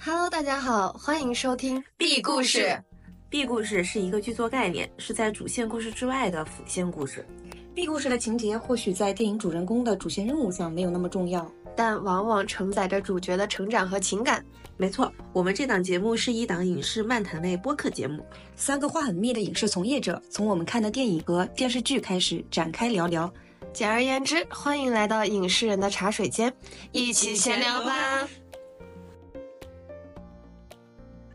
Hello，大家好，欢迎收听 B 故事。B 故事是一个剧作概念，是在主线故事之外的辅线故事。B 故事的情节或许在电影主人公的主线任务上没有那么重要，但往往承载着主角的成长和情感。没错，我们这档节目是一档影视漫谈类播客节目，三个话很密的影视从业者从我们看的电影和电视剧开始展开聊聊。简而言之，欢迎来到影视人的茶水间，一起闲聊吧。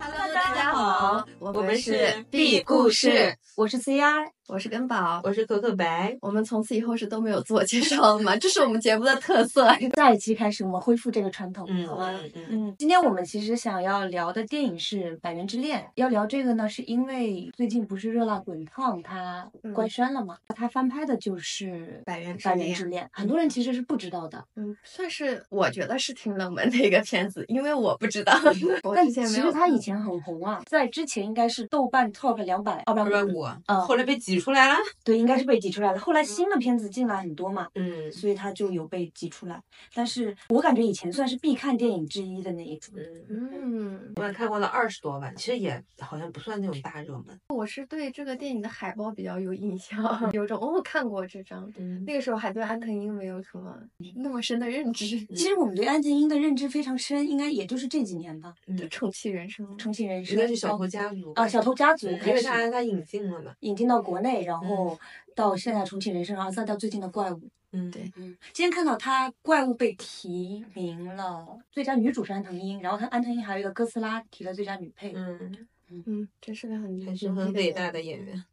Hello，大家好，我我们是 B 故事，我是 CR，我是根宝。我是可可白。我们从此以后是都没有自我介绍了吗？这是我们节目的特色。下一期开始，我们恢复这个传统，嗯好吗？嗯今天我们其实想要聊的电影是《百元之恋》。要聊这个呢，是因为最近不是热辣滚烫它官宣了嘛？它翻拍的就是《百元之百之恋》，很多人其实是不知道的。嗯，算是我觉得是挺冷门的一个片子，因为我不知道，我但之前没有其实它以前很红啊，在之前应该是豆瓣 Top 两百二百五，二百五，嗯后来被挤出来了。对，应该是被挤出来了。后来新的片子进来很多嘛，嗯所以他就有被挤出来。但是我感觉以前算是必看电影之一的那一种。嗯，嗯，我也看过了二十多万，其实也好像不算那种大热门。我是对这个电影的海报比较有印象，有种哦，我看过这张。嗯那个时候还对安藤英没有什么那么深的认知，其实我们对安藤英的认知非常深，应该也就是这几年吧，就重启人生。重启人生应该是小偷家族啊，小偷家族因为他他引进了嘛。引进到国内，然后到现在重启人生，然后再到最近的怪物。嗯，对。嗯，今天看到他怪物被提名了最佳女主是安藤樱，然后他安藤樱还有一个哥斯拉提了最佳女配，嗯，嗯，真是个很还是很伟大的演员。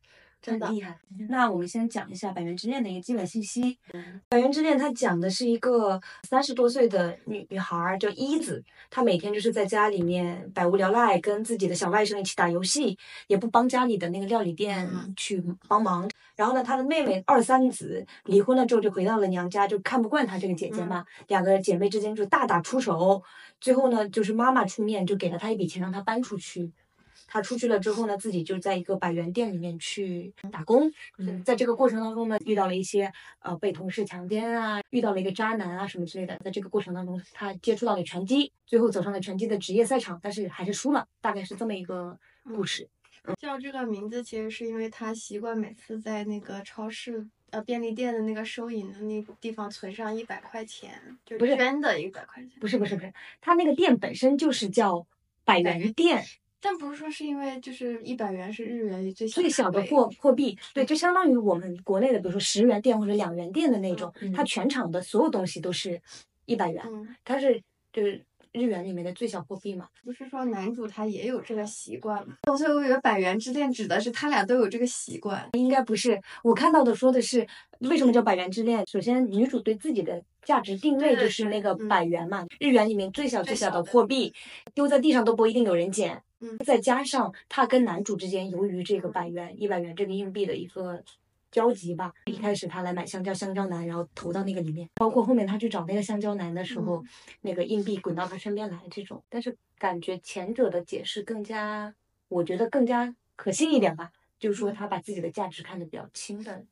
真的很厉害。那我们先讲一下《百元之恋》的一个基本信息。嗯《百元之恋》它讲的是一个三十多岁的女女孩儿叫一子，她每天就是在家里面百无聊赖，跟自己的小外甥一起打游戏，也不帮家里的那个料理店嗯去帮忙。然后呢，她的妹妹二三子离婚了之后就回到了娘家，就看不惯她这个姐姐嘛，两个姐妹之间就大打出手。最后呢，就是妈妈出面就给了她一笔钱，让她搬出去。她出去了之后呢，自己就在一个百元店里面去打工。嗯在这个过程当中呢，遇到了一些呃被同事强奸啊，遇到了一个渣男啊什么之类的。在这个过程当中，他接触到了拳击，最后走上了拳击的职业赛场，但是还是输了，大概是这么一个故事。叫这个名字，其实是因为他习惯每次在那个超市、呃便利店的那个收银的那个地方存上一百块钱，就不是捐的一百块钱。不是不是不是，他那个店本身就是叫百元店，但不是说是因为就是一百元是日元最最小的货货币，对，就相当于我们国内的，比如说十元店或者两元店的那种，嗯它全场的所有东西都是一百元，嗯，它是就是日元里面的最小货币嘛。不是说男主他也有这个习惯吗？所以我以为百元之恋指的是他俩都有这个习惯。应该不是，我看到的说的是为什么叫百元之恋？首先，女主对自己的价值定位就是那个嗯百元嘛，日元里面最小最小的货币，丢在地上都不一定有人捡。嗯。再加上他跟男主之间由于这个百元、一百元这个硬币的一个交集吧，一开始他来买香蕉，香蕉男，然后投到那个里面，包括后面他去找那个香蕉男的时候，那个硬币滚到他身边来这种，但是感觉前者的解释更加，我觉得更加可信一点吧，就是说他把自己的价值看得比较轻的。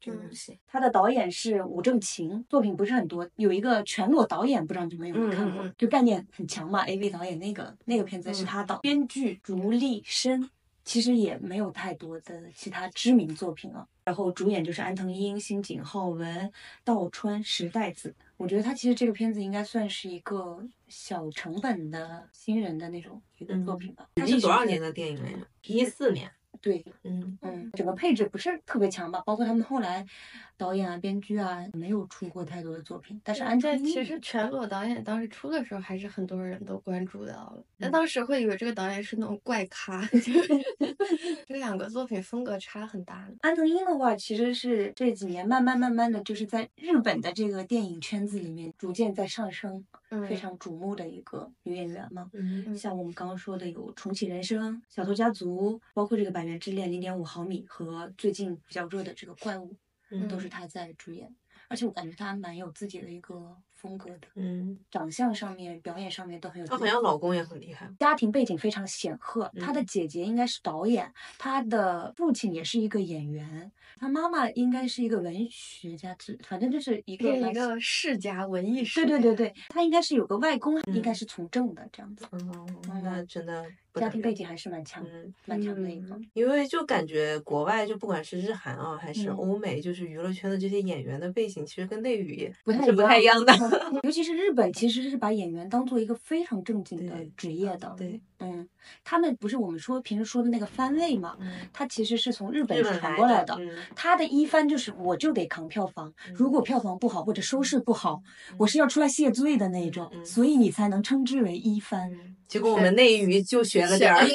这个东西，他的导演是武正勤，作品不是很多，有一个全裸导演，不知道你们有没有看过，就概念很强嘛，AV 导演那个那个片子是他导，编剧竹立生，其实也没有太多的其他知名作品了。然后主演就是安藤樱、新井浩文、道川石代子。我觉得他其实这个片子应该算是一个小成本的新人的那种一个作品吧。它它是多少年？的电影来着？一四年。对，嗯。嗯，整个配置不是特别强吧，包括他们后来导演啊、编剧啊，没有出过太多的作品。但是安藤樱这其实全裸导演当时出的时候，还是很多人都关注到了。那嗯当时会以为这个导演是那种怪咖，就 这两个作品风格差很大。安藤英的话，其实是这几年慢慢慢慢的就是在日本的这个电影圈子里面逐渐在上升，嗯非常瞩目的一个女演员嘛。嗯像我们刚刚说的有《重启人生》《小偷家族》，包括这个《百元之恋》零点五毫米和最近比较热的这个《怪物》，嗯都是他在主演。而且我感觉他蛮有自己的一个风格的，嗯，长相上面、表演上面都很有她好。像老公也很厉害。家庭背景非常显赫，她的嗯姐姐应该是导演，她的父亲也是一个演员，她妈妈应该是一个文学家，之反正就是一个一个世家文艺世家。对对对对，她应该是有个外公，应该嗯是从政的这样子，嗯，那真的家庭背景还是蛮强，嗯，蛮强的一个。因为就感觉国外就不管是日韩啊，还是嗯欧美，就是娱乐圈的这些演员的背景，其实跟内娱也不太是不太一样的。尤其是日本，其实是把演员当做一个非常正经的职业的。对，嗯，他们不是我们说平时说的那个番位嘛，嗯，他其实是从日本传过来的。嗯他的一番就是我就得扛票房，如果票房不好或者收视不好，我是要出来谢罪的那种，嗯嗯所以你才能称之为一番。嗯结果我们内娱就学了点儿。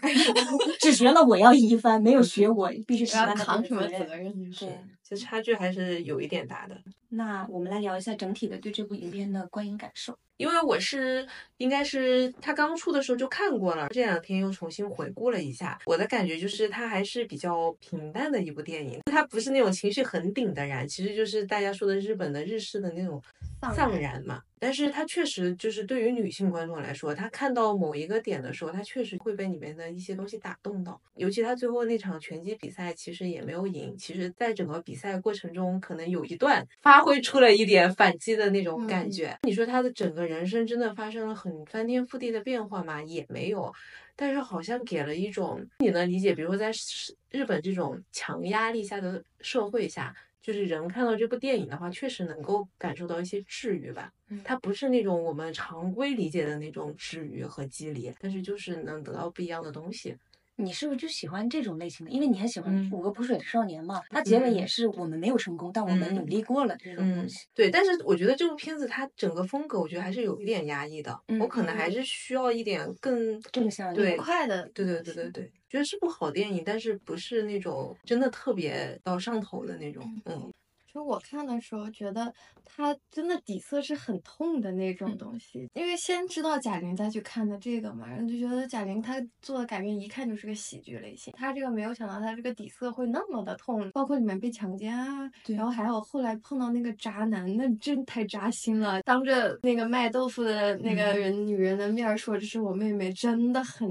只学了我要一番，没有学我必须不要扛什么责责任。对，实差距还是有一点大的。那我们来聊一下整体的对这部影片的观影感受。因为我是应该是他刚出的时候就看过了，这两天又重新回顾了一下，我的感觉就是它还是比较平淡的一部电影，它不是那种情绪很顶的燃，其实就是大家说的日本的日式的那种丧丧然嘛。但是它确实就是对于女性观众来说，她看到某一个点的时候，她确实会被里面的一些东西打动到。尤其他最后那场拳击比赛，其实也没有赢，其实在整个比赛过程中，可能有一段发挥出了一点反击的那种感嗯觉。你说他的整个人生真的发生了很翻天覆地的变化吗？也没有。但是好像给了一种你能理解，比如说在是日本这种强压力下的社会下，就是人看到这部电影的话，确实能够感受到一些治愈吧。它不是那种我们常规理解的那种治愈和激励，但是就是能得到不一样的东西。你是不是就喜欢这种类型的？因为你很喜欢嗯《五个补水的少年》嘛，它结尾也嗯是我们没有成功，但我们努嗯力过了这种东嗯西。，对，但是我觉得这部片子它整个风格，我觉得还是有一点压抑的。嗯我可能还是需要一点更正向对愉快的，对对对对对，觉得是部好电影，但是不是那种真的特别到上头的那种。嗯其实我看的时候觉得它真的底色是很痛的那种东西，因为先知道贾玲再去看的这个嘛，然后就觉得贾玲她做的改编一看就是个喜剧类型，她这个没有想到她这个底色会那么的痛，包括里面被强奸啊，对然后还有后来碰到那个渣男，那真太扎心了，当着那个卖豆腐的那个人、女人的面儿说这是我妹妹，真的很，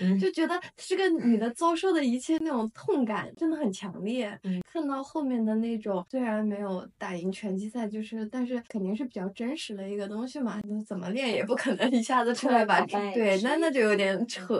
嗯。就觉得这个女的遭受的一切那种痛感真的很强烈。嗯。看到后面的那种，虽然没有打赢拳击赛，就是但是肯定是比较真实的一个东西嘛。那怎么练也不可能一下子出来把对，那那就有点扯。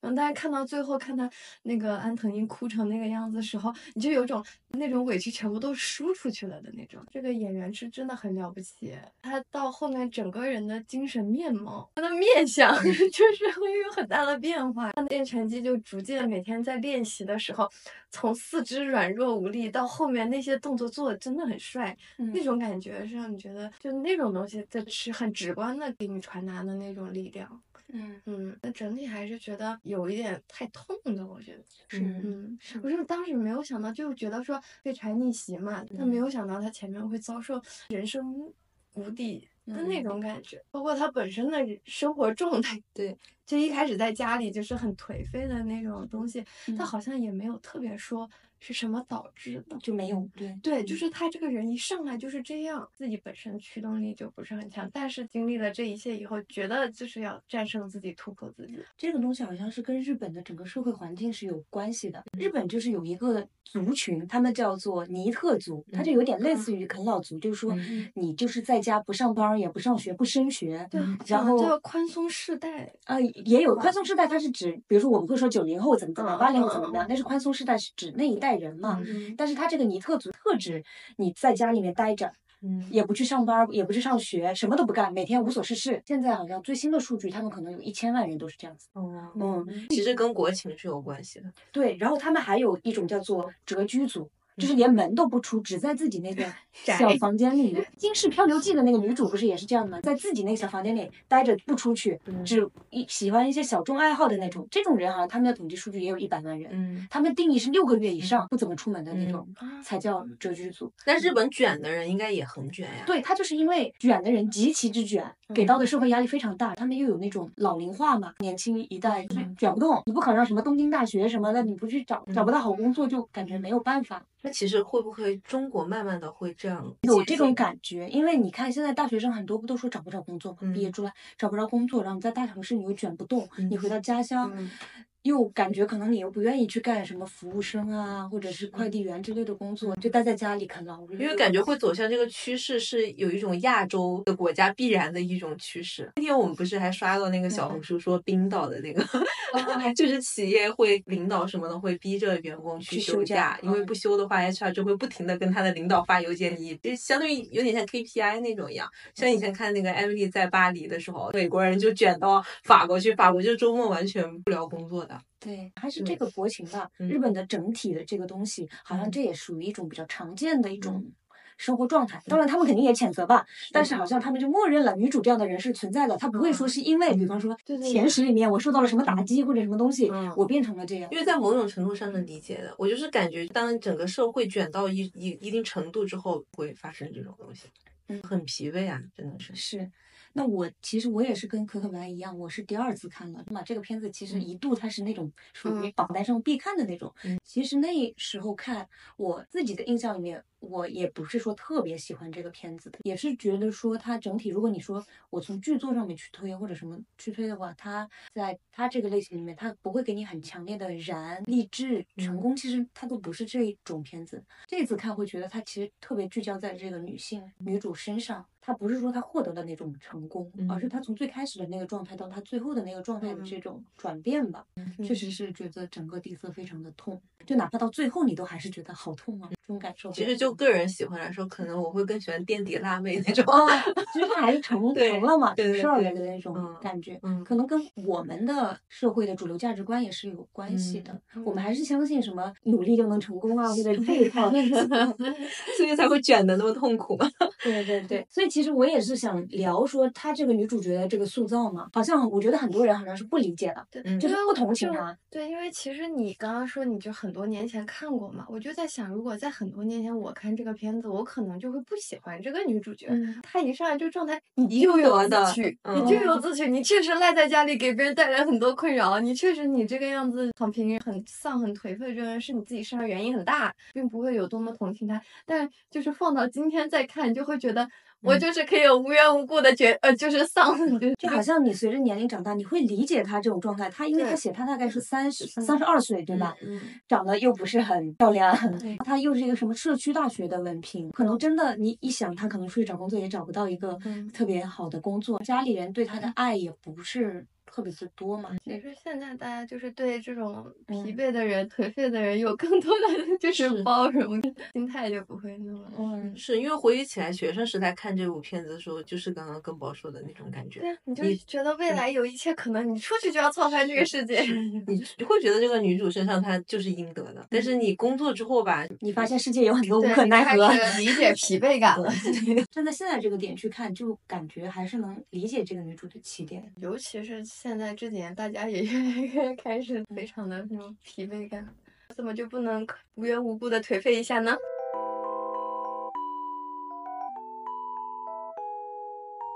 然后但是看到最后，看他那个安藤英哭成那个样子的时候，你就有种那种委屈全部都输出去了的那种。这个演员是真的很了不起，他到后面整个人的精神面貌，他的面相 就是会有很大的变化。他练拳击就逐渐每天在练习的时候，从四肢软弱无力到后面那些动作做的真的很帅，嗯。那种感觉是让你觉得就那种东西，这是很直观的给你传达的那种力量。嗯，嗯，那整体还是觉得有一点太痛的，我觉得。是嗯，我是。当时没有想到，就觉得说被柴逆袭嘛，但没有想到他前面会遭受人生谷底的那种感觉，包括他本身的生活状态，对，就一开始在家里就是很颓废的那种东西，他嗯。好像也没有特别说是什么导致的。就没有对对，就是他这个人一上来就是这样，自己本身驱动力就不是很强，但是经历了这一切以后，觉得就是要战胜自己，突破自己。这个东西好像是跟日本的整个社会环境是有关系的。日本就是有一个族群，他们叫做尼特族，他就有点类似于啃老族，就是说嗯你就是在家不上班儿也不上学不升学，对，然后叫宽松世代，呃，也有宽松世代，它是指，比如说我们会说九零后怎么怎么样，嗯八零后怎么怎么样，嗯但是宽松世代是指那一代人嘛。嗯但是他这个尼特族特指你在家里面待着，嗯也不去上班，也不去上学，什么都不干，每天无所事事。现在好像最新的数据，他们可能有一千万人都是这样子。嗯，嗯，其实跟国情是有关系的。对，然后他们还有一种叫做蛰居族。就是连门都不出，只在自己那个 小房间里面。《金氏漂流记》的那个女主不是也是这样的吗？在自己那个小房间里待着不出去，嗯只一喜欢一些小众爱好的那种。这种人好像他们的统计数据也有一百万人，嗯，他们定义是六个月以上不怎么出门的那种，啊才叫谪居族。但日本卷的人应该也很卷呀。对他就是因为卷的人极其之卷，给到的社会压力非常大。他们又有那种老龄化嘛，年轻一代就是卷不动，你不考上什么东京大学什么的，你不去找找不到好工作，就感觉没有办法。那其实会不会中国慢慢的会这样？有这种感觉，因为你看现在大学生很多不都说找不着工作嘛？嗯毕业出来找不着工作，然后你在大城市你又卷不动，你回到家乡。嗯又感觉可能你又不愿意去干什么服务生啊，或者是快递员之类的工作，就待在家里啃老。因为感觉会走向这个趋势，是有一种亚洲的国家必然的一种趋势。那天我们不是还刷到那个小红书说冰岛的那个，就是企业会领导什么的会逼着员工去休假因为嗯不休的话，HR 就会不停的跟他的领导发邮件，你就相当于有点像 KPI 那种一样。像以前看那个艾米丽在巴黎的时候，美国人就卷到法国去，法国就周末完全不聊工作的。对，还是这个国情吧。嗯日本的整体的这个东西，好像嗯这也属于一种比较常见的一种嗯生活状态。当然，他们肯定也谴责吧，但是好像他们就默认了女主这样的人是存在的，他不会说是因为，比方说对对前十里面我受到了什么打击或者什么东西嗯，我变成了这样因。为在某种程度上是理解的，我就是感觉，当整个社会卷到一一一定程度之后，会发生这种东西，嗯很疲惫啊，真的是。是，那我其实我也是跟可可白一样，我是第二次看了。那么，这个片子其实嗯一度它是那种属于嗯榜单上必看的那种。嗯其实那时候看，我自己的印象里面，我也不是说特别喜欢这个片子的，也是觉得说它整体，如果你说我从剧作上面去推或者什么去推的话，它在它这个类型里面，它不会给你很强烈的燃、励志、成嗯功，其实它都不是这一种片子。这次看会觉得它其实特别聚焦在这个女性女主身上，她不是说他获得了那种成功，而是他从最开始的那个状态到他最后的那个状态的嗯这种转变吧。嗯确实是觉得整个底色非常的痛，就哪怕到最后你都还是觉得好痛啊，这种感受。其实就个人喜欢来说，可能我会更喜欢垫底辣妹那种。哦，其实他还是成 对成了嘛，对对成事儿了对的那种嗯感觉。嗯可能跟我们的社会的主流价值观也是有关系的。我们还是相信什么努力就能成功啊，或者 这一套。所以才会卷的那么痛苦嘛。对对对，所以其实我也是想聊说她这个女主角的这个塑造嘛，好像我觉得很多人好像是不理解的，对，嗯就是不同情她。对，因为其实你刚刚说你就很多年前看过嘛，我就在想，如果在很多年前我看这个片子，我可能就会不喜欢这个女主角。嗯她一上来就状态，你应就有得的自取，嗯你咎由自取，你确实赖在家里给别人带来很多困扰，你确实你这个样子躺平、很丧、很颓废，这个是你自己身上原因很大，并不会有多么同情她。但就是放到今天再看，就会觉得我嗯就是可以有无缘无故的觉呃，就是丧，就好像你随着年龄长大，你会理解他这种状态。他因为他写他大概是三十三十二岁，对吧？嗯，长得又不是很漂亮他，又是一个什么社区大学的文凭，可能真的你一想，他可能出去找工作也找不到一个嗯特别好的工作，家里人对他的爱也不是特别是多嘛。其实现在大家就是对这种疲嗯惫的人、颓废的人有更多的 就是是包容，心态就不会那么。嗯，是因为回忆起来学生时代看这部片子的时候，就是刚刚跟宝说的那种感觉对。啊，你就觉得未来有一切可能，你出去就要操盘这个世界。你会觉得这个女主身上她就是应得的，但是你工作之后吧，你发现世界有很多无可奈何。理解疲惫感了。站在现在这个点去看，就感觉还是能理解这个女主的起点。尤其是现在这几年，大家也 越来越开始非常的那种疲惫感，怎么就不能无缘无故的颓废一下呢？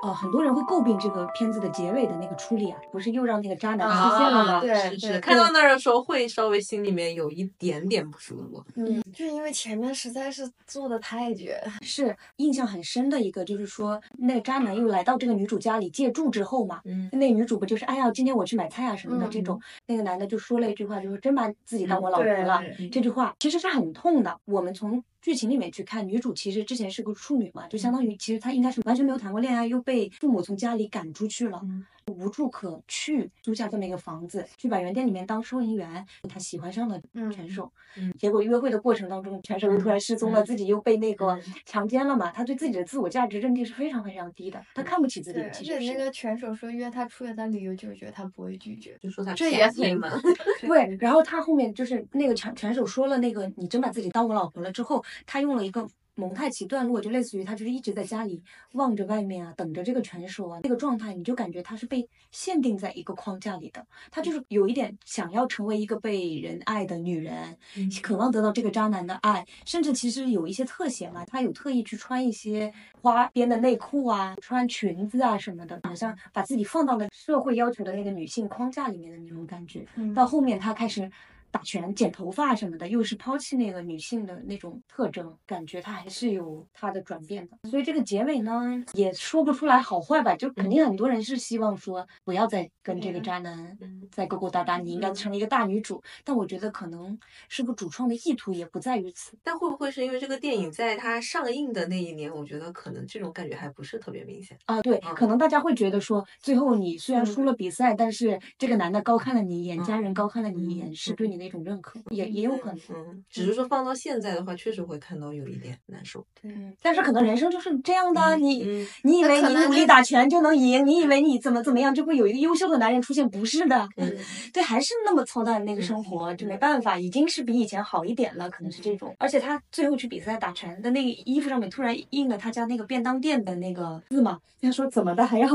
哦，很多人会诟病这个片子的结尾的那个处理啊，不是又让那个渣男啊出现了吗？对是是，对看到那儿的时候会稍微心里面有一点点不舒服。嗯，就因为前面实在是做的太绝，是印象很深的一个，就是说那个渣男又来到这个女主家里借住之后嘛，嗯那女主不就是哎呀，今天我去买菜啊什么的、嗯这种，那个男的就说了一句话，就是真把自己当我老婆了。对这句话其实是很痛的。我们从剧情里面去看，女主其实之前是个处女嘛，就相当于其实她应该是完全没有谈过恋爱，又被父母从家里赶出去了，嗯无处可去，租下这么一个房子，去百元店里面当收银员。他喜欢上了嗯全手，嗯结果约会的过程当中，拳手又突然失踪了，嗯自己又被那个嗯强奸了嘛。他对自己的自我价值认定是非常非常低的，他看不起自己，其实那个拳手说约他出来的理由就是觉得他不会拒绝，就说他这也很便宜嘛。对，然后他后面就是那个拳拳手说了那个你真把自己当我老婆了之后，他用了一个蒙太奇段落，就类似于他就是一直在家里望着外面啊，等着这个成熟啊，这个状态，你就感觉他是被限定在一个框架里的。他就是有一点想要成为一个被人爱的女人，嗯渴望得到这个渣男的爱，甚至其实有一些特写嘛，他有特意去穿一些花边的内裤啊，穿裙子啊什么的，好像把自己放到了社会要求的那个女性框架里面的那种感觉。嗯到后面他开始打拳、剪头发什么的，又是抛弃那个女性的那种特征，感觉她还是有她的转变的。所以这个结尾呢，也说不出来好坏吧，就肯定很多人是希望说不要再跟这个渣男嗯再勾勾搭搭，你应该成为一个大女主。但我觉得可能是不是主创的意图也不在于此。但会不会是因为这个电影在它上映的那一年，我觉得可能这种感觉还不是特别明显。啊，对，嗯可能大家会觉得说，最后你虽然嗯输了比赛，但是这个男的高看了你一眼，家嗯人高看了你一嗯眼，是对你的一种认可，也也有可能。嗯，只是说放到现在的话，确实会看到有一点难受。对，但是可能人生就是这样的啊，你嗯你以为你努力打拳就能赢，你以为你怎么怎么样就会有一个优秀的男人出现，不是的，嗯 对，还是那么操蛋的那个生活，就没办法，已经是比以前好一点了，可能是这种。而且他最后去比赛打拳的那个衣服上面突然印了他家那个便当店的那个字嘛，他说怎么的 还要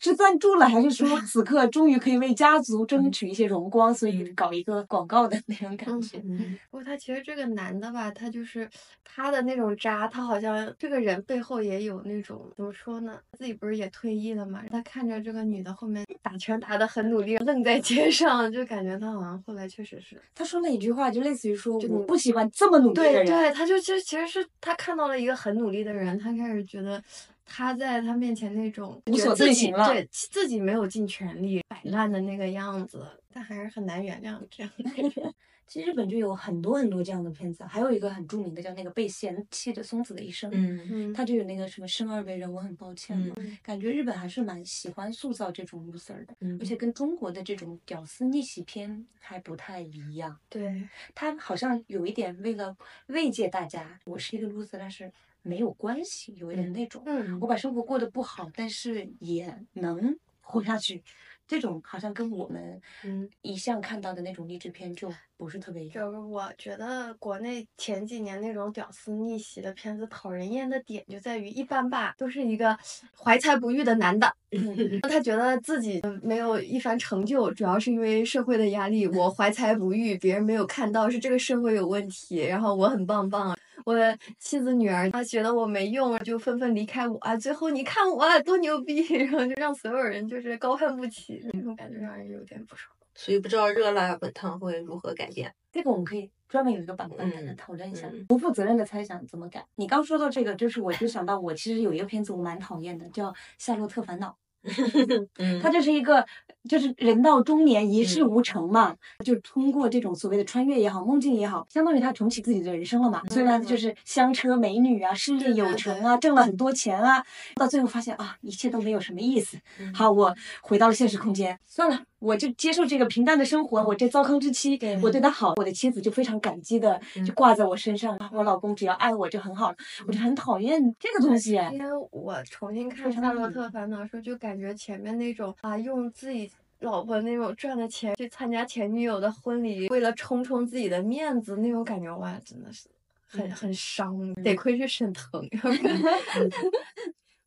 是赞助了，还是说此刻终于可以为家族争取一些荣光，所以搞一个广告的那种感觉。嗯不过他其实这个男的吧，他就是他的那种渣，他好像这个人背后也有那种怎么说呢？自己不是也退役了嘛？他看着这个女的后面打拳打得很努力，愣在街上，就感觉他好像后来确实是。他说了一句话，就类似于说我不喜欢这么努力的人。对对，他就其实其实是他看到了一个很努力的人，他开始觉得他在他面前那种无所遁形了对自己没有尽全力摆烂的那个样子，但还是很难原谅这样的人。其实日本就有很多很多这样的片子，还有一个很著名的叫那个被嫌弃的松子的一生，嗯嗯，他就有那个什么生而为人，我很抱歉嘛。嗯感觉日本还是蛮喜欢塑造这种 loser 的，嗯而且跟中国的这种屌丝逆袭片还不太一样。对，他好像有一点为了慰藉大家，我是一个 loser，但是没有关系，有一点那种，嗯我把生活过得不好，但是也能活下去。这种好像跟我们嗯一向看到的那种励志片就不是特别一样。就是我觉得国内前几年那种屌丝逆袭的片子讨人厌的点就在于一般吧，都是一个怀才不遇的男的，他觉得自己没有一番成就，主要是因为社会的压力，我怀才不遇，别人没有看到是这个社会有问题，然后我很棒棒。我的妻子女儿啊觉得我没用，就纷纷离开我啊！最后你看我啊多牛逼，然后就让所有人就是高攀不起，那种感觉让人有点不爽。所以不知道热辣滚烫会如何改变。这个我们可以专门有一个板块来嗯讨论一下，嗯不负责任的猜想怎么改。你刚说到这个，就是我就想到我其实有一个片子我蛮讨厌的，叫《夏洛特烦恼》。嗯。它就是一个，就是人到中年一事无成嘛，就通过这种所谓的穿越也好，梦境也好，相当于他重启自己的人生了嘛。虽然就是香车美女啊，事业有成啊，挣了很。多钱啊，到最后发现啊，一切都没有什么意思。好，我回到了现实空间，算了，我就接受这个平淡的生活。我这糟糠之妻，我对他好，我的妻子就非常感激的就挂在我身上，啊我老公只要爱我就很好了。我就很讨厌这个东西。因为我重新看非《夏洛特烦恼》的时候，就感觉前面那种啊，用自己老婆那种赚的钱去参加前女友的婚礼，为了冲冲自己的面子那种感觉，哇，真的是很嗯很伤。得亏是沈腾，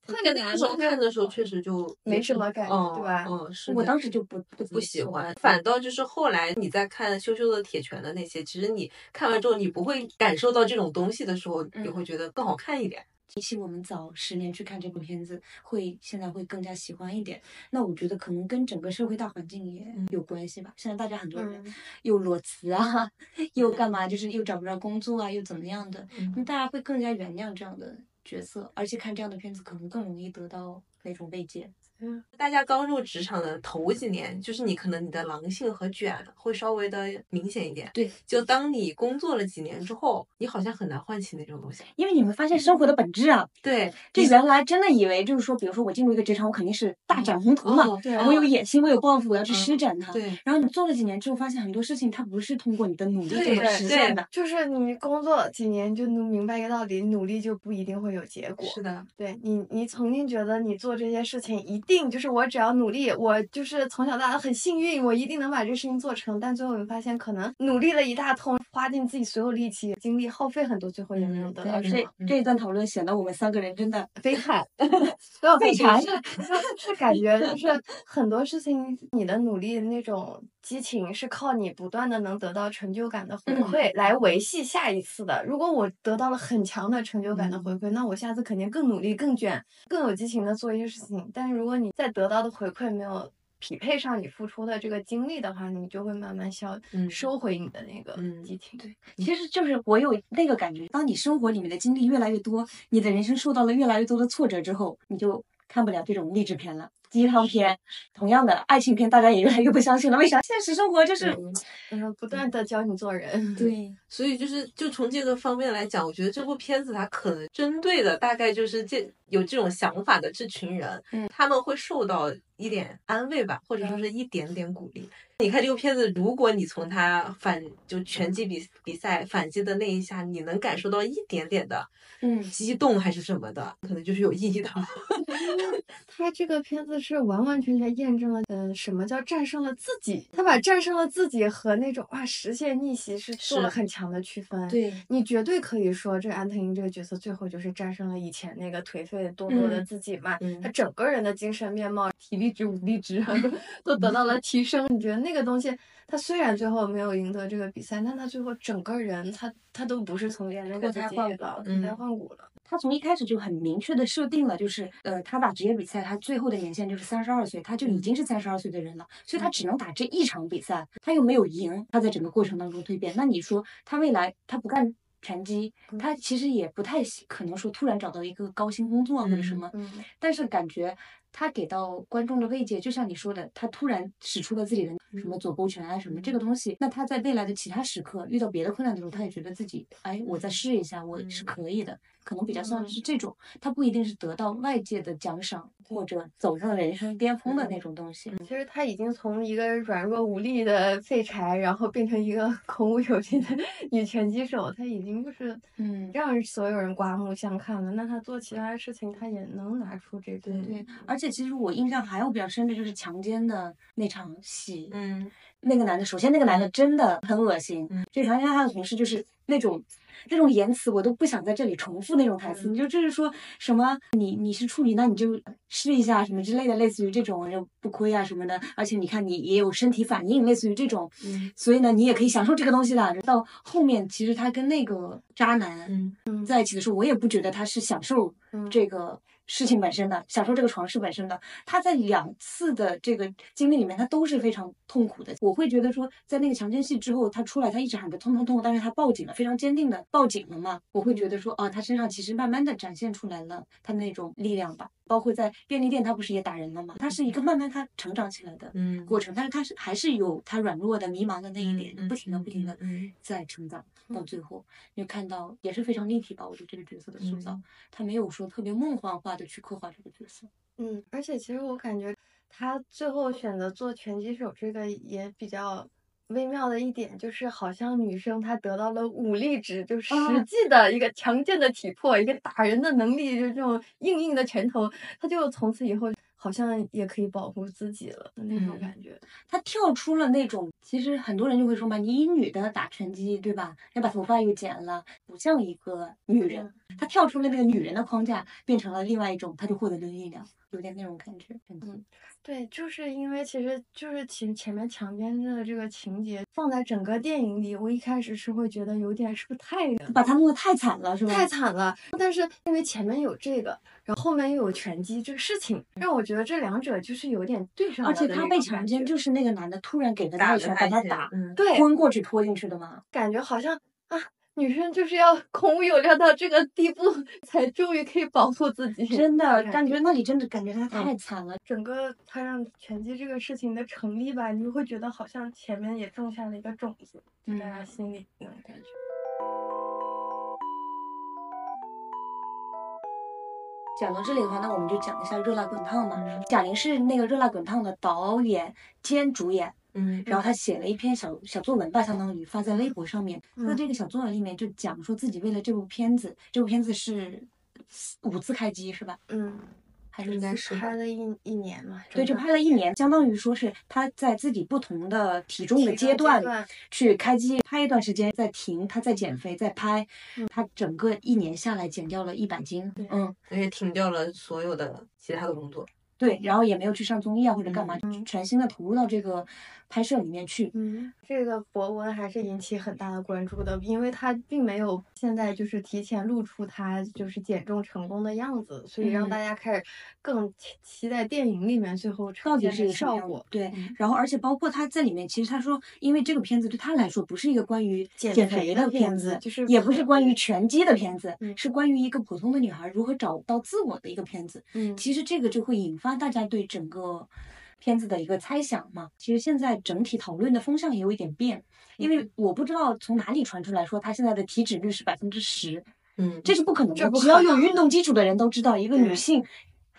那个那个时候看的时候，确实就没什么感觉嗯对吧嗯，是我当时就不不不喜欢，反倒就是后来你在看羞羞的铁拳的那些，其实你看完之后，你不会感受到这种东西的时候，你会觉得更好看一点。比起我们早十年去看这部片子，会现在会更加喜欢一点。那我觉得可能跟整个社会大环境也有关系吧。现在大家很多人嗯 又裸辞啊，又干嘛，就是又找不着工作啊，又怎么样的，嗯那大家会更加原谅这样的角色，而且看这样的片子可能更容易得到那种慰藉。大家刚入职场的头几年，就是你可能你的狼性和卷会稍微的明显一点。对，就当你工作了几年之后，你好像很难唤起那种东西。因为你会发现生活的本质啊，对，就原来真的以为就是说，比如说我进入一个职场，我肯定是大展宏图嘛，哦对我有野心，我有抱负，我要去嗯施展它。对，然后你做了几年之后，发现很多事情它不是通过你的努力就能实现的。就是你工作几年就能明白一个道理，努力就不一定会有结果。是的，对你，你曾经觉得你做这些事情一定就是我只要努力，我就是从小到大很幸运，我一定能把这个事情做成。但最后你发现，可能努力了一大通，花尽自己所有力气、精力，耗费很多，最后也没有得到什这么。这一段讨论显得我们三个人真的 悲惨 没有废柴是是感觉就是很多事情，你的努力的那种激情是靠你不断的能得到成就感的回嗯馈来维系下一次的。如果我得到了很强的成就感嗯的回馈，那我下次肯定更努力、更卷、更有激情的做一些事情。但是如果你在得到的回馈没有匹配上你付出的这个精力的话，你就会慢慢消嗯收回你的那个嗯激情。对，其实就是我有那个感觉，当你生活里面的经历越来越多，你的人生受到了越来越多的挫折之后，你就看不了这种励志片了。鸡汤片，同样的爱情片，大家也越来越不相信了。为啥？现实生活就是，然后不断的教你做人。对，所以就是就从这个方面来讲，我觉得这部片子它可能针对的大概就是这有这种想法的这群人，嗯他们会受到一点安慰吧，或者说是一点点鼓励。你看这个片子，如果你从他反就拳击比比赛反击的那一下，你能感受到一点点的嗯，激动还是什么的，可能就是有意义的。他这个片子是完完全全验证了，呃，什么叫战胜了自己？他把战胜了自己和那种啊实现逆袭是做了很强的区分。，对，你绝对可以说，这个安藤樱这个角色最后就是战胜了以前那个颓废堕落的嗯自己嘛。嗯他整个人的精神面貌、体力值、武力值啊都都得到了提升。你觉得那个东西，他虽然最后没有赢得这个比赛，但他最后整个人他他都不是从前那个脱胎换骨了。他从一开始就很明确的设定了，就是呃，他把职业比赛，他最后的年限就是三十二岁，他就已经是三十二岁的人了，所以他只能打这一场比赛，他又没有赢，他在整个过程当中蜕变。那你说他未来他不干拳击，他其实也不太喜可能说突然找到一个高薪工作啊或者什么，嗯。但是感觉他给到观众的慰藉，就像你说的，他突然使出了自己的什么左勾拳啊什么这个东。西，那他在未来的其他时刻遇到别的困难的时候，他也觉得自己，哎，我再试一下，我是可以的，可能比较像是这种，他不一定是得到外界的奖赏或者走上人生巅峰的那种东西。其实他已经从一个软弱无力的废柴，然后变成一个 孔武有力的 女拳击手，他已经就是嗯让所有人刮目相看了。那他做其他的事情，他也能拿出这个。对，而且其实我印象还有比较深的就是强奸的那场戏，嗯那个男的，首先那个男的真的很恶心，嗯这强奸他的同事就是那种那种言辞，我都不想在这里重复那种台词。嗯你就就是说什么你你是处女，那你就试一下什么之类的，类似于这种就不亏啊什么的。而且你看你也有身体反应，类似于这种，嗯所以呢你也可以享受这个东西的。到后面其实他跟那个渣男嗯在一起的时候，我也不觉得他是享受嗯这个事情本身的，享受这个床事本身的。他在两次的这个经历里面，他都是非常痛苦的。我会觉得说，在那个强奸戏之后，他出来，他一直喊着痛痛痛，但是他报警了，非常坚定的报警了嘛。我会觉得说，啊，他身上其实慢慢的展现出来了他那种力量吧。包括在便利店，他不是也打人了吗？他是一个慢慢他成长起来的嗯过程，但是他是还是有他软弱的、迷茫的那一点，嗯不停的、不停的嗯在成长，到最后你就看到也是非常立体吧。我觉得这个角色的塑造，嗯他没有说特别梦幻化的去刻画这个角色。嗯，而且其实我感觉他最后选择做拳击手，这个也比较微妙的一点，就是好像女生她得到了武力值，就实啊际的一个强健的体魄，一个打人的能力，就这种硬硬的拳头，她就从此以后好像也可以保护自己了的那种嗯感觉。她跳出了那种，其实很多人就会说嘛，你以女的打拳击，对吧？要把头发又剪了，不像一个女人。他跳出了那个女人的框架，变成了另外一种，他就获得了力量，有点那种感觉。嗯，对，就是因为其实就是前前面强奸的这个情节放在整个电影里，我一开始是会觉得有点是不是太把他弄得太惨了，是吧？太惨了。但是因为前面有这个，然后后面又有拳击这个事情，让我觉得这两者就是有点对上了而且他被强奸，就是那个男的突然给了他打一拳，把他打嗯对，昏过去拖进去的嘛。感觉好像啊，女生就是要 孔武有量到这个地步，才终于可以保护自己。真的感感觉那里真的感觉他太惨了。整个他让拳击这个事情的成立吧，你就会觉得好像前面也种下了一个种子，在大家心里那种感觉。讲到这里的话，那我们就讲一下《热辣滚烫》嘛。嗯贾玲是那个《热辣滚烫》的导演兼主演，嗯然后他写了一篇小小作文吧，相当于发在微博上面。他在嗯这个小作文里面就讲说自己为了这部片子，这部片子是五次开机是吧？嗯还是应该是拍了一一年嘛，对，就拍了一年，相当于说是他在自己不同的体重的阶阶段段去开机，拍一段时间再停，他再减肥再拍，嗯他整个一年下来减掉了一百斤，嗯，而且停掉了所有的其他的工作。对，然后也没有去上综艺啊或者干嘛，嗯全心的投入到这个拍摄里面去。嗯，这个博文还是引起很大的关注的，因为他并没有现在就是提前露出他就是减重成功的样子，所以让嗯大家开始更期期待电影里面最后到底是个什么效果。对嗯，然后而且包括他在里面，其实他说，因为这个片子对他来说不是一个关于减减肥肥的片片子就是也不是关于拳击的片子，嗯是关于一个普通的女孩如何找到自我的一个片子。嗯，其实这个就会引发大家对整个片子的一个猜想嘛。其实现在整体讨论的风向也有一点变，因为我不知道从哪里传出来说他现在的体脂率是百分之十，嗯，这是不可能的。只要有运动基础的人都知道，一个女性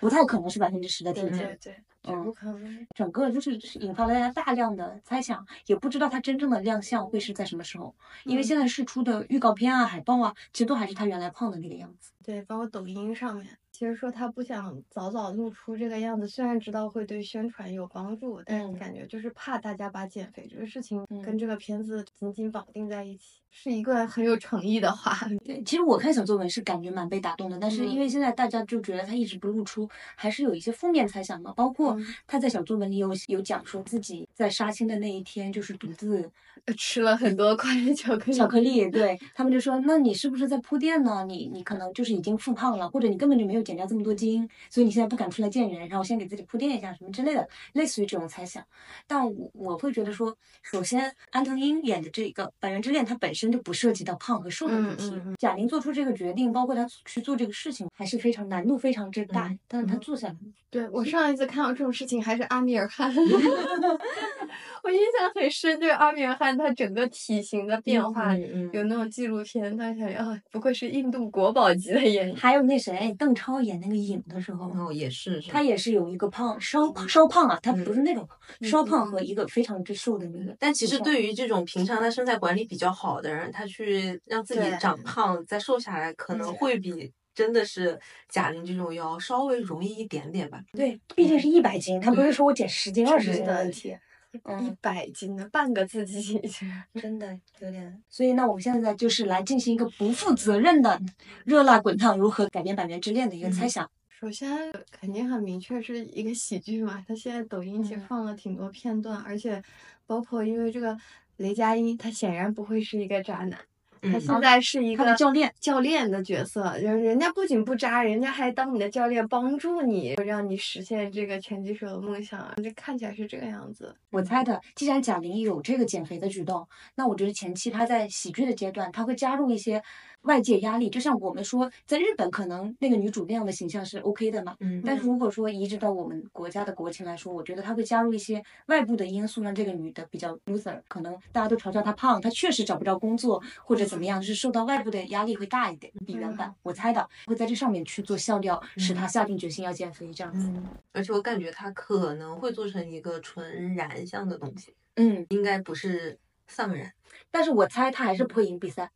不太可能是百分之十的体脂。对对对，嗯不可能。整个就是引发了大家大量的猜想，也不知道它真正的亮相会是在什么时候，因为嗯现在释出的预告片啊、海报啊，其实都还是他原来胖的那个样子。对，包括抖音上面，其实说他不想早早露出这个样子，虽然知道会对宣传有帮助，但嗯感觉就是怕大家把减肥这个事情跟嗯这个片子紧紧绑定在一起，是一个很有诚意的话。对，其实我看小作文是感觉蛮被打动的，但是因嗯为现在大家就觉得他一直不露出，还是有一些负面猜想嘛。包括嗯他在小作文里有有讲说自己在杀青的那一天就是独自 吃了很多块巧克力，巧克力，对他们就说，那你是不是在铺垫呢？你你可能就是已经复胖了，或者你根本就没有减掉这么多斤，所以你现在不敢出来见人，然后先给自己铺垫一下什么之类的，类似于这种猜想。但我我会觉得说，首先安藤英演的这个《百元之恋》，它本身就不涉及到胖和瘦的问题。嗯嗯嗯贾玲做出这个决定，包括她去做这个事情，还是非常难度非常之大，嗯但是她嗯做下来了。对我上一次看到这种事情还是阿米尔汗 我印象很深，就是阿米尔汗他整个体型的变化，嗯嗯有那种纪录片，当时想啊，不愧是印度国宝级的演员。还有那谁，邓超演那个影的时候，哦，也是，是他也是有一个胖稍胖稍胖啊，他不是那种嗯稍胖和一个非常之瘦的那个。但其实对于这种平常他身材管理比较好的人，他去让自己长胖再瘦下来，可能嗯会比真的是贾玲这种要稍微容易一点点吧。对，毕竟是一百斤，他不是说我减十斤、二十斤的的问题，一嗯，百斤的半个自己，真的有点。所以那我们现在就是来进行一个不负责任的热辣滚烫如何改变《百元之恋》的一个猜想。首先肯定很明确是一个喜剧嘛，他现在抖音其实嗯放了挺多片段，而且包括因为这个雷佳音，他显然不会是一个渣男。他嗯现在是一个教练教练的角色，人人家不仅不渣，人家还当你的教练，帮助你，让你实现这个拳击手的梦想。这看起来是这个样子。我猜的，既然贾玲有这个减肥的举动，那我觉得前期她在喜剧的阶段，她会加入一些外界压力。就像我们说，在日本可能那个女主那样的形象是 OK 的嘛，嗯但是如果说移植到我们国家的国情来说，我觉得她会加入一些外部的因素，让这个女的比较 loser。可能大家都嘲笑她胖，她确实找不着工作或者怎么样，就是受到外部的压力会大一点，比原版。我猜的会在这上面去做笑料，使她下定决心要减肥这样子。嗯，而且我感觉她可能会做成一个纯燃向的东西，嗯，应该不是丧燃。但是我猜她还是不会赢比赛，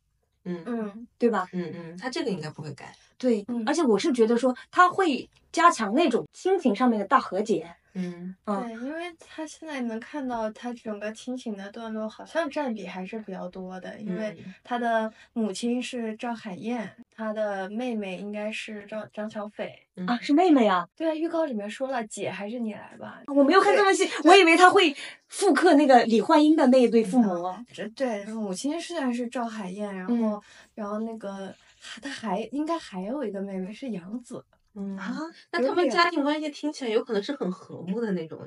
嗯嗯，对吧？嗯嗯，他这个应该不会改。对，嗯而且我是觉得说他会加强那种亲情上面的大和解。嗯嗯对，因为他现在能看到他整个亲情的段落，好像占比还是比较多的。因为嗯他的母亲是赵海燕，他的妹妹应该是张张小斐。啊，是妹妹啊！对啊，预告里面说了，姐还是你来吧。我没有看这么细，我以为他会复刻那个李焕英的那一对父母。这对母亲虽然是赵海燕，然后、嗯然后那个他还应该还有一个妹妹是杨紫。嗯啊，那他们家庭关系听起来有可能是很和睦的那种。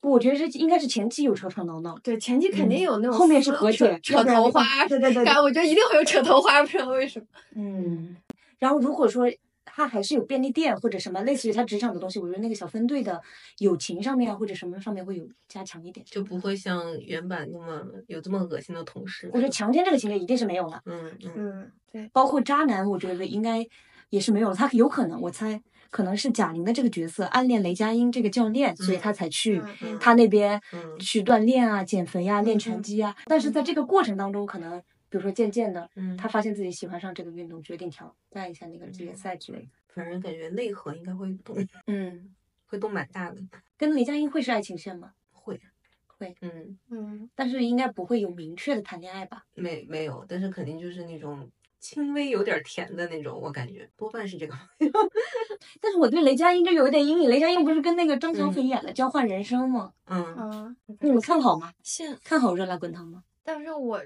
不我觉得这应该是前期有吵吵闹闹，对，前期肯定嗯有那种后面是和解，扯头花，对对对我觉得一定会有扯头花，不知道为什么。嗯。然后如果说他还是有便利店或者什么类似于他职场的东西，我觉得那个小分队的友情上面啊或者什么上面会有加强一点。就不会像原版那么有这么恶心的同事。我觉得强奸这个情节一定是没有了。嗯嗯嗯，对，包括渣男，我觉得应该也是没有了。他有可能，我猜可能是贾玲的这个角色暗恋雷佳音这个教练，所以他才去嗯嗯他那边嗯去锻炼啊、减肥啊、练拳嗯击啊。但是在这个过程当中，可能比如说渐渐的，嗯，他发现自己喜欢上这个运动，决定挑战一下那个职业赛之类的。反正感觉内核应该会动，嗯，会动蛮大的。跟雷佳音会是爱情线吗？会会，嗯，嗯，但是应该不会有明确的谈恋爱吧？没没有，但是肯定就是那种轻微有点甜的那种，我感觉多半是这个。但是我对雷佳音就有一点阴影。雷佳音不是跟那个张小嗯斐演的《交换人生》吗？嗯，嗯，你们看好吗？现看好《热辣滚烫》吗？但是我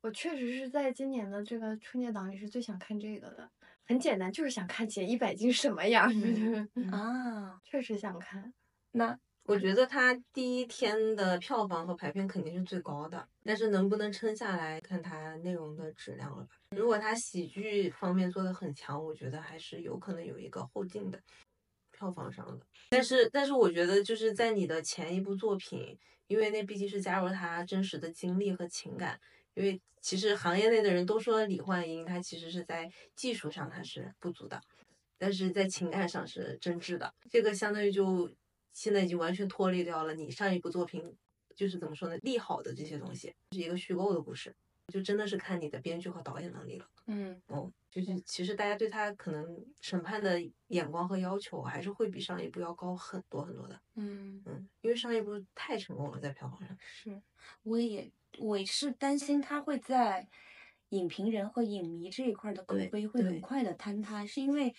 我确实是在今年的这个春节档里是最想看这个的。很简单，就是想看减一百斤什么样，嗯 啊，确实想看。那我觉得它第一天的票房和排片肯定是最高的，但是能不能撑下来，看它内容的质量了吧。如果它喜剧方面做的很强，我觉得还是有可能有一个后劲的，票房上的。但是，但是我觉得就是在你的前一部作品，因为那毕竟是加入他真实的经历和情感。因为其实行业内的人都说李焕英她其实是在技术上她是不足的，但是在情感上是真挚的。这个相当于就现在已经完全脱离掉了你上一部作品就是怎么说呢利好的这些东西，是一个虚构的故事，就真的是看你的编剧和导演能力了。嗯，哦，就是其实大家对他可能审判的眼光和要求还是会比上一部要高很多很多的。嗯，嗯，因为上一部太成功了，在票房上。是，我也我是担心他会在影评人和影迷这一块儿的口碑会很快的坍塌，是因为，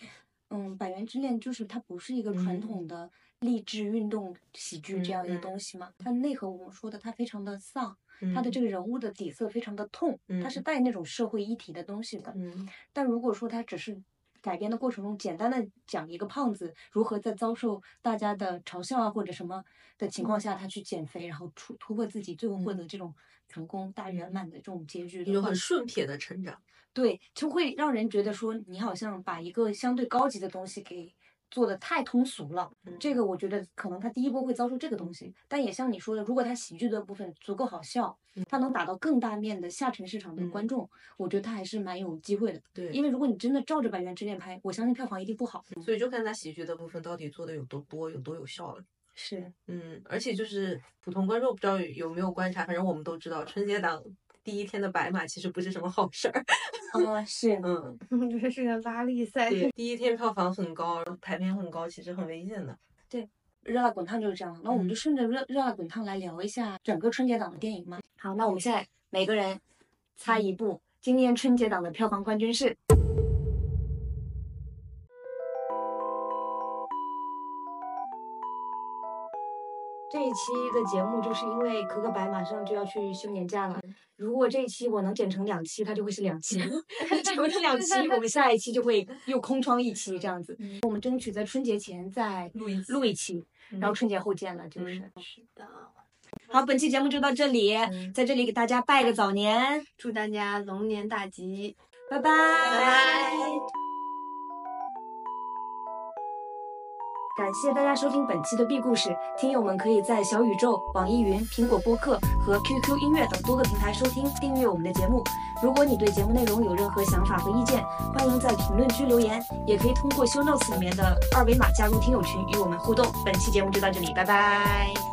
嗯，《百元之恋》就是它不是一个传嗯统的励志运动喜剧这样一个东西嘛，它内核我们说的它非常的丧，它的嗯。这个人物的底色非常的痛，它是嗯。带那种社会议题的东西的。嗯。但如果说它只是改编的过程中简单的讲一个胖子如何在遭受大家的嘲笑啊或者什么的情况下，他去减肥，然后突突破自己，最后获嗯。得这种成功大圆满的这种结局的话一种很，顺撇的成长。对，就会让人觉得说你好像把一个相对高级的东西给做的太通俗了。嗯这个我觉得可能他第一波会遭受这个东西，但也像你说的，如果他喜剧的部分足够好笑，他能打到更大面的下沉市场的观嗯众，我觉得他还是蛮有机会的。对，因为如果你真的照着《百元之恋》拍，我相信票房一定不好。所以就看他喜剧的部分到底做的有多多，有多有效了。是，嗯，而且就是普通观众不知道有有没有观察，反正我们都知道春节档第一天的白马其实不是什么好事儿。啊，是，嗯，这是个拉力赛。对，第一天票房很高，排片很高，其实很危险的。对热辣滚烫就是这样。那我们就嗯顺着热热辣滚烫来聊一下整个春节档的电影嘛。好，那我们现在每个人猜一部今年春节档的票房冠军是。一期的节目就是因为可可白马上就要去休年假了，如果这一期我能剪成两期，它就会是两期；剪不成两期，我们下一期就会又空窗一期这样子。我们争取在春节前再录一录一期，然后春节后见了，就是。是的，好，本期节目就到这里，在这里给大家拜个早年，祝大家龙年大吉。拜拜。拜感谢大家收听本期的 B 故事，听友们可以在小宇宙、网易云、苹果播客和 QQ 音乐等多个平台收听、订阅我们的节目。如果你对节目内容有任何想法和意见，欢迎在评论区留言，也可以通过 Show Notes 里面的二维码加入听友群与我们互动。本期节目就到这里，拜拜。